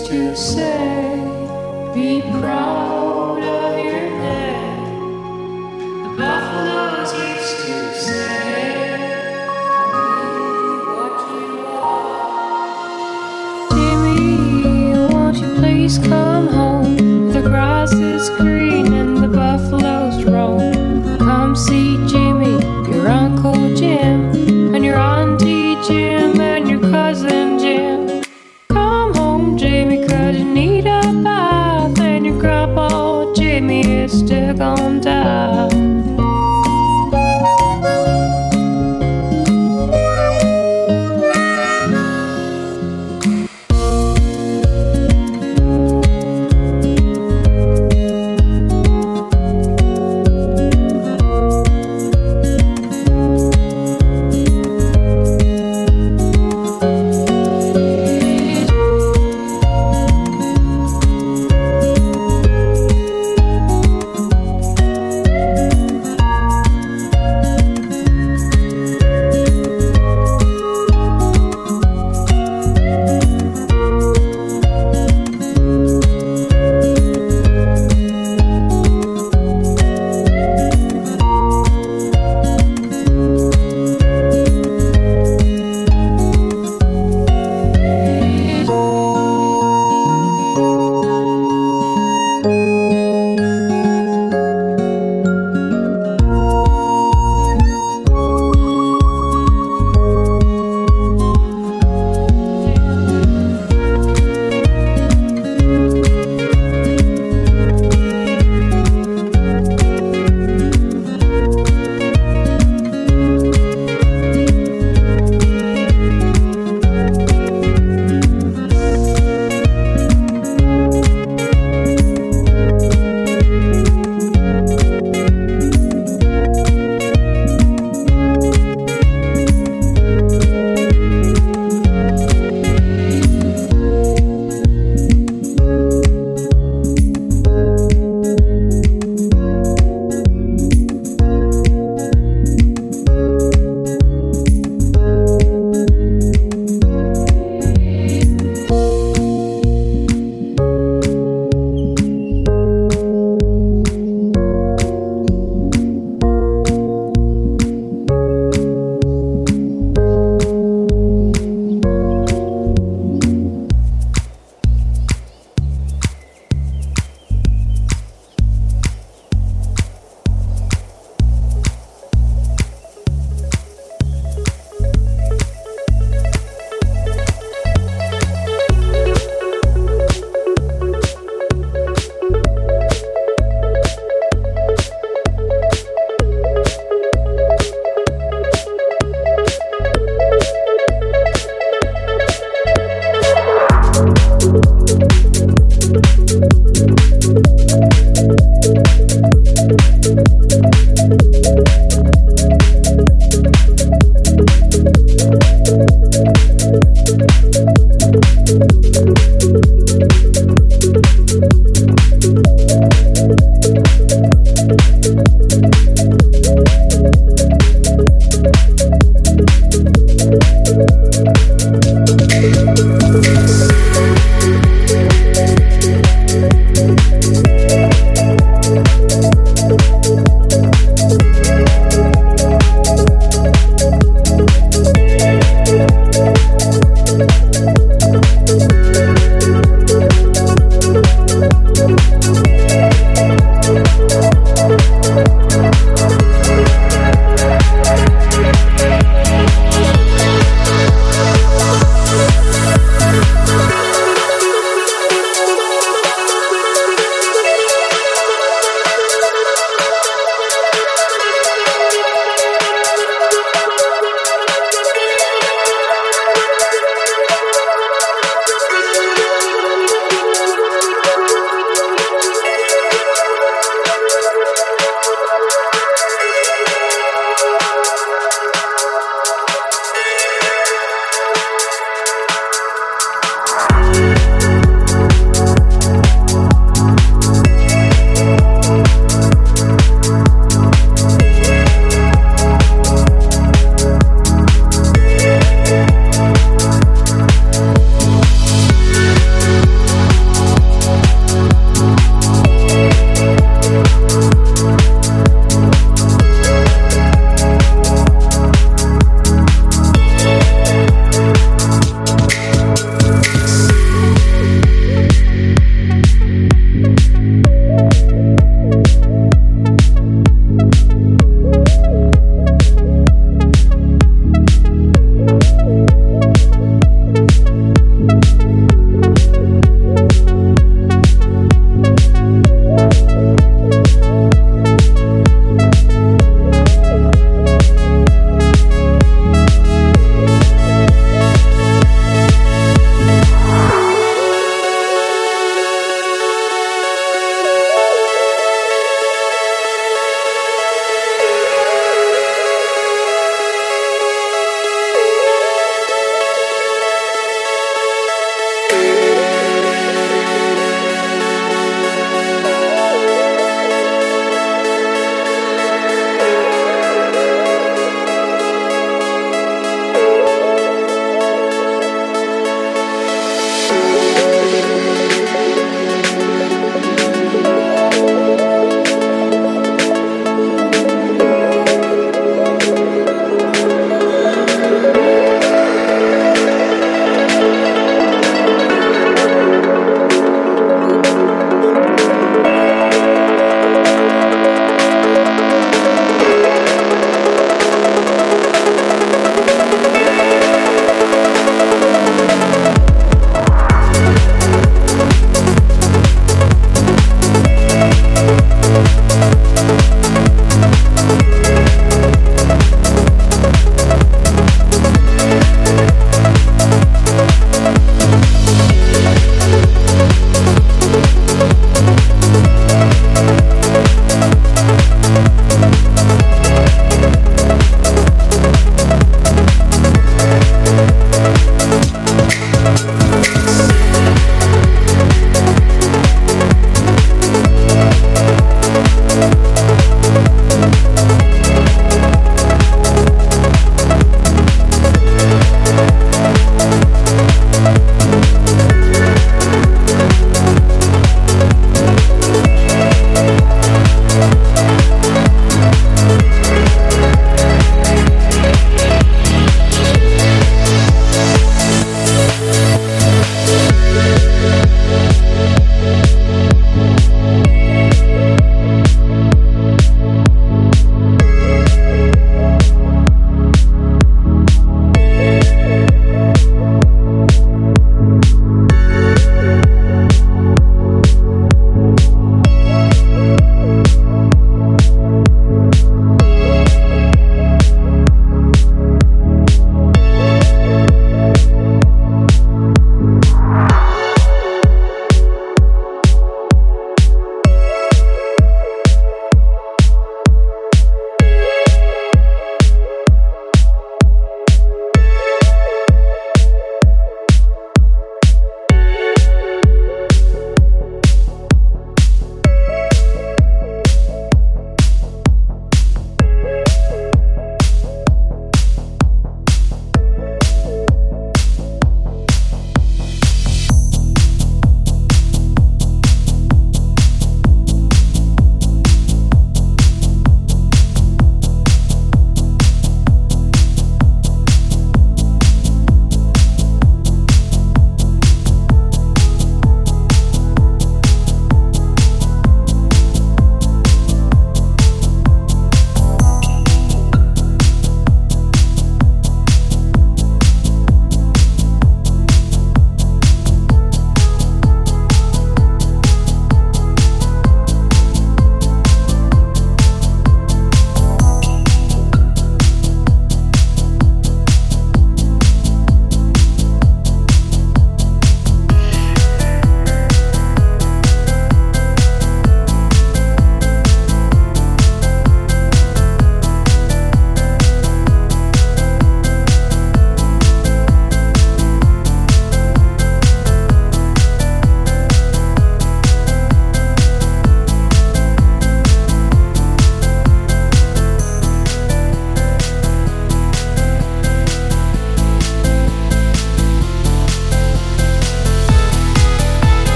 to say, Be proud is